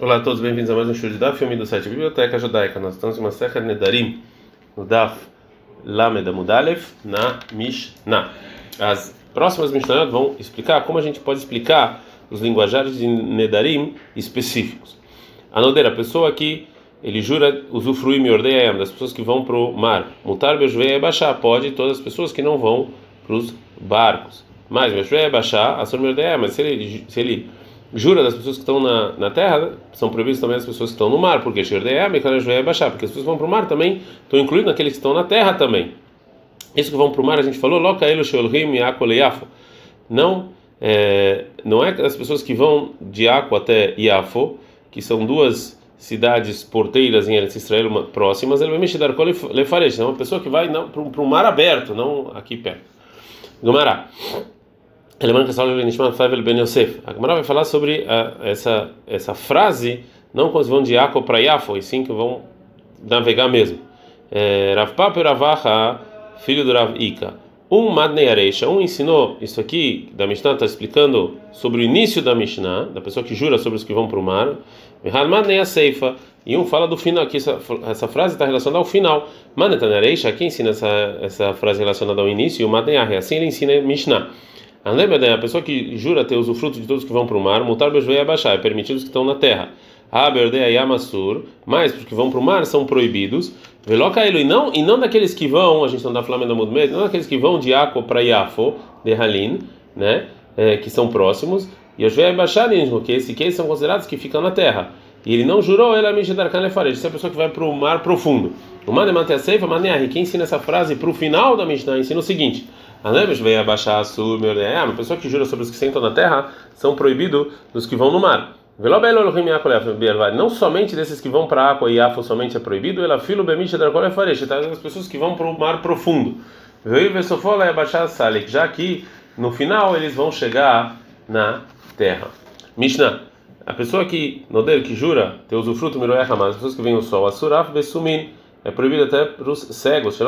Olá a todos, bem-vindos a mais um show de Daf, filme do site Biblioteca Judaica. Nós estamos em uma Secha Nedarim, no Daf Lamed Amudalev, na Mishnah. As próximas Mishnah vão explicar como a gente pode explicar os linguajares de Nedarim específicos. A Nodeira, a pessoa que ele jura usufruir Miordeiam, das pessoas que vão para o mar. Mutar Bejvei Baixar, pode todas as pessoas que não vão para os barcos. Mas Bejvei Baixar, Assur Miordeiam, mas se ele, se ele jura das pessoas que estão na, na terra, são proibidas também as pessoas que estão no mar, porque porque as pessoas vão para o mar também estão incluídos naqueles que estão na terra também. Isso que vão para o mar, a gente falou, loca elo. Não, é, não é as pessoas que vão de Aco até Iafo, que são duas cidades porteiras em Eretz Israel próximas, ele vai mexer dar lefaresh, é uma pessoa que vai para o mar aberto, não aqui perto. Gumará. Lembrando que a Nishmat Favel Ben Yosef. A Gemara vai falar sobre uh, essa essa frase, não quando vão de Yaakov para Yafo, e sim que vão navegar mesmo. É, Rav Paper filho do Rav Ika. Um Madnei Areisha, um ensinou isso aqui, da Mishnah está explicando sobre o início da Mishnah, da pessoa que jura sobre os que vão para o mar. Madnei Aseifa, e um fala do final, aqui essa, essa frase está relacionada ao final. Manetan Areisha, aqui ensina essa, essa frase relacionada ao início, e o Madnei assim ele ensina Mishnah. A pessoa que jura ter usufruto de todos que vão para o mar, mutar bejvei abaixar, é permitido os que estão na terra. Yamassur, mas os que vão para o mar são proibidos. Veloca e não, e não daqueles que vão, a gente não falando da Mudmed, não daqueles que vão de Aco para Iafo, de Halin, né, é, que são próximos. E os Veabacharim, que esses que são considerados que ficam na terra. E ele não jurou, ele é Mishidarkan Lefarej, essa é a pessoa que vai para o mar profundo. O Manemate Seifa, Maneahi, quem ensina essa frase para o final da Mishnah, ensina o seguinte. Alemes veio abaixar a sua uma pessoa que jura sobre os que sentam na terra são proibidos dos que vão no mar. Não somente desses que vão para a água e afo somente é proibido, ela filo bemicha da as pessoas que vão para o mar profundo. Já que no final eles vão chegar na terra. Mishnah. A pessoa que, Noder, que jura ter usufruto, miroé mas as pessoas que vêm o sol, asuraf besumin é proibido até para os cegos. Que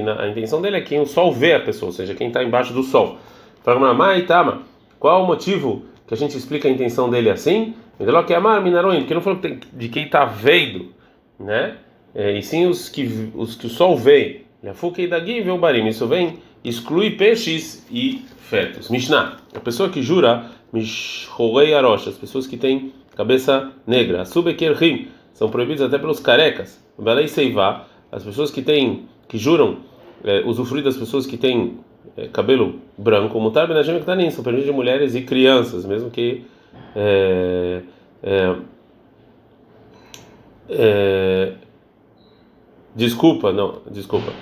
a intenção dele é quem o sol vê a pessoa, ou seja, quem está embaixo do sol. Qual o motivo que a gente explica a intenção dele assim? Que amar minaroim, porque não falou de quem está vendo, né? É, e sim os que os que o sol vê. Isso vem exclui peixes e fetos. Mishnah, a pessoa que jura, mishorei arosh, as pessoas que têm cabeça negra. Subekerhim são proibidos até pelos carecas. Belei Seivá, as pessoas que têm, que juram é, usufruir das pessoas que têm é, cabelo branco, mutar benajim que são permitidos de mulheres e crianças, mesmo que é, é, é, desculpa, não, desculpa.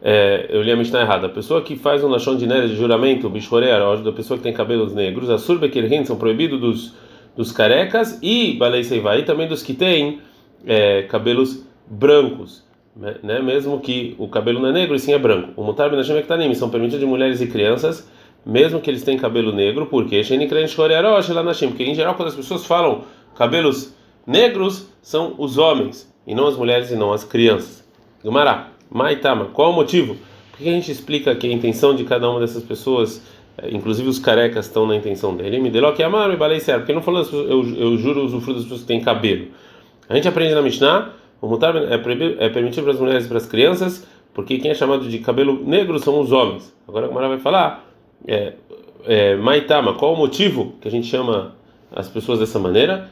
É, eu li a Mishnah errada. A pessoa que faz um lachão de neve de juramento, bichorear, da pessoa que tem cabelos negros, a surba que são proibidos dos, dos carecas e balei seivá, e também dos que têm é, cabelos brancos, né, né? mesmo que o cabelo não é negro e sim é branco. O mutar benashim ektanim são permitidos de mulheres e crianças, mesmo que eles tenham cabelo negro, porque porque em geral quando as pessoas falam cabelos negros são os homens e não as mulheres e não as crianças. Gumará, Maitama, qual o motivo? Por que a gente explica que a intenção de cada uma dessas pessoas, é, inclusive os carecas, estão na intenção dele? Me deu que amar e balei certo, porque não falou eu, eu juro usufruto das pessoas que têm cabelo. A gente aprende na Mishnah, o mutar é, é permitido para as mulheres e para as crianças, porque quem é chamado de cabelo negro são os homens. Agora a Mara vai falar, é, é, Maitama, qual o motivo que a gente chama as pessoas dessa maneira?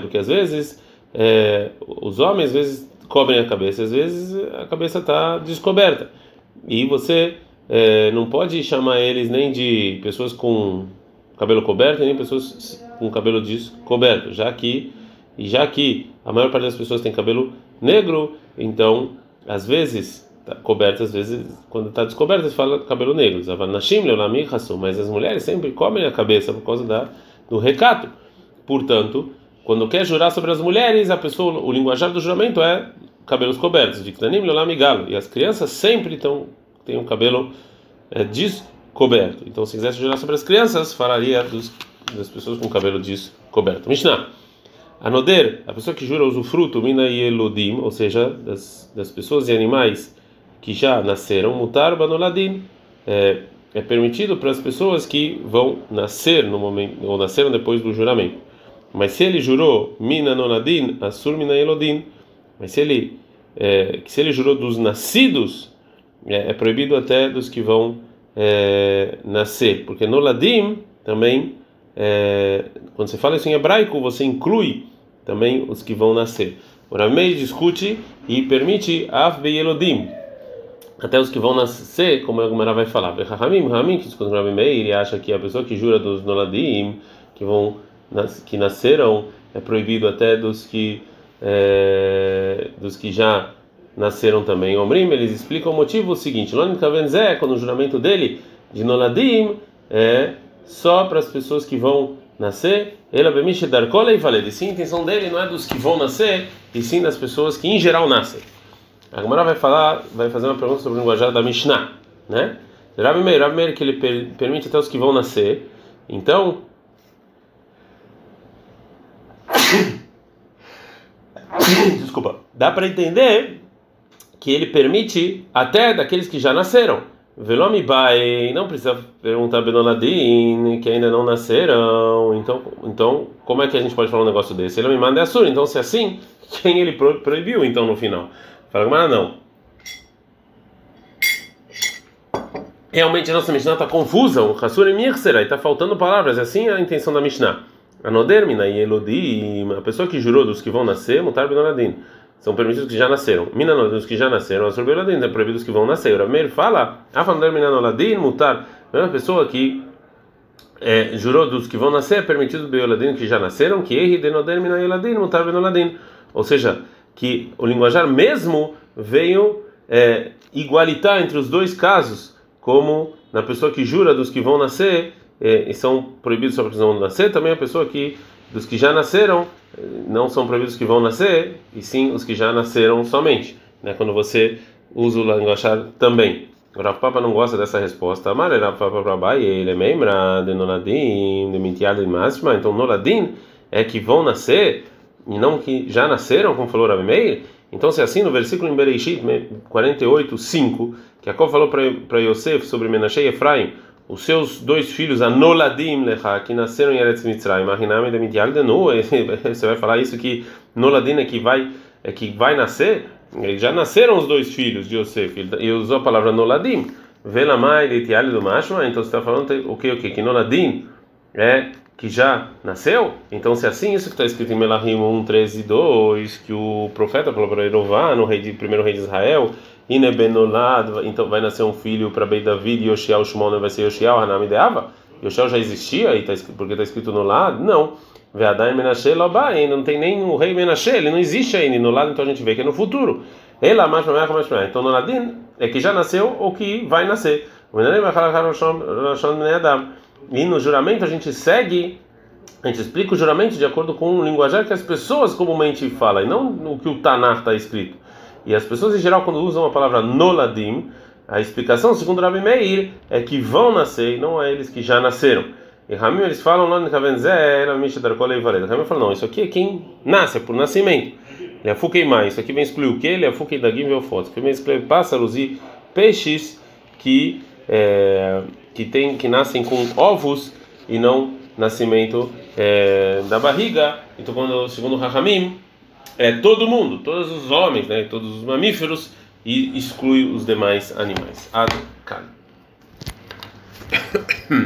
Porque às vezes é, os homens às vezes cobrem a cabeça, às vezes a cabeça está descoberta. E você é, não pode chamar eles nem de pessoas com cabelo coberto nem pessoas com cabelo descoberto, já que e já que a maior parte das pessoas tem cabelo negro, então às vezes tá às vezes quando está descoberto se fala cabelo negro. Mas as mulheres sempre cobrem a cabeça por causa da, do recato. Portanto, quando quer jurar sobre as mulheres, a pessoa, o linguajar do juramento é cabelos cobertos, E as crianças sempre estão têm um cabelo é, descoberto coberto. Então, se quisesse jurar sobre as crianças, falaria dos, das pessoas com cabelo descoberto. Mishnah. Anoder, a pessoa que jura usufruto, mina e elodim, ou seja, das, das pessoas e animais que já nasceram, mutar banoladin, é, é permitido para as pessoas que vão nascer no momento ou nasceram depois do juramento. Mas se ele jurou mina nonadin asur mina elodin, mas se ele é, se ele jurou dos nascidos é, é proibido até dos que vão é, nascer, porque noladim também é, quando você fala isso em hebraico você inclui também os que vão nascer. O Ramei discute e permite Av Beyelodim, até os que vão nascer, como a Gumara vai falar. Hamim, Hamim, que discute o ele acha que a pessoa que jura dos Noladim, que vão que nasceram, é proibido até dos que é, dos que já nasceram também. Omrim, eles explicam o motivo o seguinte: Lonim Kavenzé, quando o juramento dele de Noladim é só para as pessoas que vão nascer, ela bemiche dar cola e valer. E sim, a intenção dele não é dos que vão nascer, e sim das pessoas que em geral nascem. A vai falar, vai fazer uma pergunta sobre o linguajar da Mishnah, né? Rabi Meir, Rabi Meir que ele per, permite até os que vão nascer. Então, desculpa, dá para entender que ele permite até daqueles que já nasceram. Velomi Bai, não precisa perguntar Benonadim, que ainda não nasceram. Então, então, como é que a gente pode falar um negócio desse? Ele me manda é Assur, então se é assim, quem ele proibiu então no final? Fala, mas não. Realmente a nossa Mishnah está confusa, o Hassur e Mirserá, está faltando palavras, é assim a intenção da Mishnah. Anodermina e Elodim, a pessoa que jurou dos que vão nascer, Mutar Benonadim são permitidos que já nasceram. Minanoladin, os que já nasceram, Asrobeladin, é proibido os que vão nascer. O Rameir fala, Afandar Minanoladin, mutar. Uma pessoa que é, jurou dos que vão nascer, é permitido Beoladin, que já nasceram, que erre denoder Minanoladin, mutar Benoladin. Ou seja, que o linguajar mesmo veio é, igualitar entre os dois casos, como na pessoa que jura dos que vão nascer, é, e são proibidos só porque vão nascer, também a pessoa que dos que já nasceram não são proibidos os que vão nascer, e sim os que já nasceram somente, né? Quando você usa o linguajar também. O Rav Papa não gosta dessa resposta. Rav ele é de Masma. Então, Noladim é que vão nascer e não que já nasceram, como falou Rabi Meir. Então, se é assim, no versículo em Bereshit 48, 5, que Jacob falou para Yosef sobre Menashe e Efraim, os seus dois filhos, Anoladim Lecha, que nasceram em Eretz Mitzrayim, Ahinam de Midial de Nu, você vai falar isso que Noladim é que vai, é que vai nascer? Eles já nasceram os dois filhos de Yosef, e usou a palavra Noladim, Velamai de Tiali do Mashma, então você está falando o que, o que? Que Noladim é que já nasceu? Então, se é assim, isso que está escrito em Melahim 1, 13 e 2, que o profeta falou para Erová, no rei de, primeiro rei de Israel, Inebenolad, então vai nascer um filho para Beit David, e Yoshiel Shimon vai ser Yoshiel, Hanami de Ava? Yoshiel já existia, e tá porque está escrito no lado? Não. Veadai Menashe Lobá, ainda não tem nem o rei Menashe, ele não existe ainda no lado, então a gente vê que é no futuro. Ela mais para mais para Então no ladin é que já nasceu ou que vai nascer. E no juramento a gente segue, a gente explica o juramento de acordo com o linguajar que as pessoas comumente falam, e não o que o Tanar está escrito. E as pessoas em geral, quando usam a palavra noladim, a explicação, segundo Rabi Meir, é que vão nascer, e não é eles que já nasceram. E Ramim eles falam lá no. Ramim fala, não, isso aqui é quem nasce, é por nascimento. Ele afuquei mais, isso aqui vem excluir o que? Ele afuquei da Gim Velfotos. Que vem excluir pássaros e peixes que, é, que, tem, que nascem com ovos e não nascimento é, da barriga. Então, quando, segundo Rahamim, é todo mundo, todos os homens, né, todos os mamíferos, e exclui os demais animais. Ad